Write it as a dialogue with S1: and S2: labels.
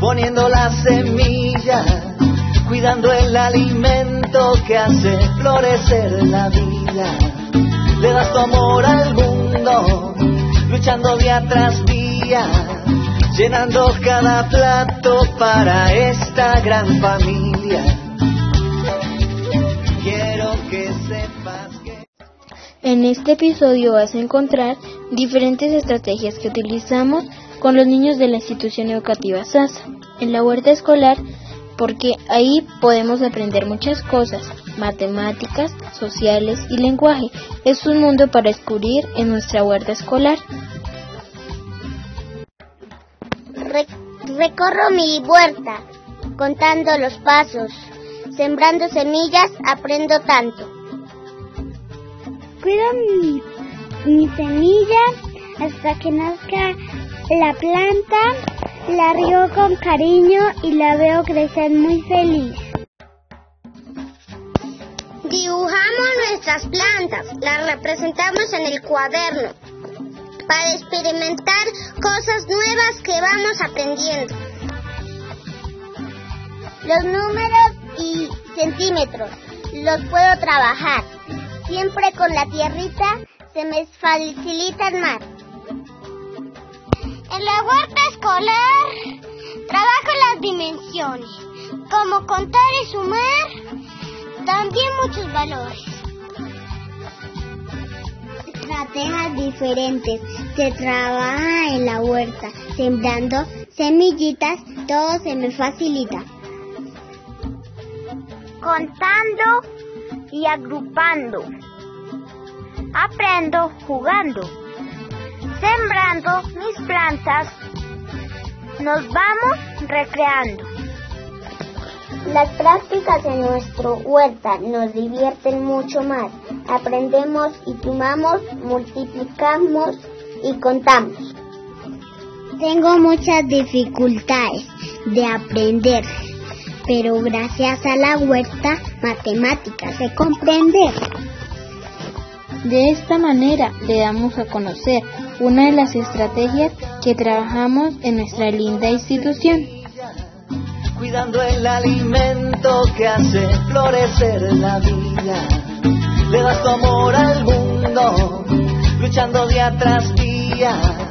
S1: poniendo la semilla, cuidando el alimento que hace florecer la vida. Le das tu amor al mundo, luchando día tras día, llenando cada plato para esta gran familia. Quiero que sepas que...
S2: En este episodio vas a encontrar diferentes estrategias que utilizamos con los niños de la institución educativa SASA en la huerta escolar porque ahí podemos aprender muchas cosas, matemáticas, sociales y lenguaje. Es un mundo para descubrir en nuestra huerta escolar.
S3: recorro mi huerta, contando los pasos, sembrando semillas, aprendo tanto.
S4: Cuido mi, mi semilla hasta que nazca la planta, la riego con cariño y la veo crecer muy feliz.
S3: Dibujamos nuestras plantas, las representamos en el cuaderno para experimentar cosas nuevas que vamos aprendiendo. Los números y centímetros los puedo trabajar. Siempre con la tierrita se me facilitan más. En la huerta escolar trabajo las dimensiones, como contar y sumar, también muchos valores. Estrategias diferentes. Se trabaja en la huerta, sembrando semillitas, todo se me facilita. Contando y agrupando. Aprendo jugando sembrando mis plantas, nos vamos recreando. Las prácticas en nuestro huerta nos divierten mucho más. Aprendemos y sumamos, multiplicamos y contamos. Tengo muchas dificultades de aprender, pero gracias a la huerta matemáticas sé comprender.
S2: De esta manera le damos a conocer una de las estrategias que trabajamos en nuestra linda institución.
S1: Cuidando el alimento que hace florecer la vida. Le das tu amor al mundo, luchando día tras día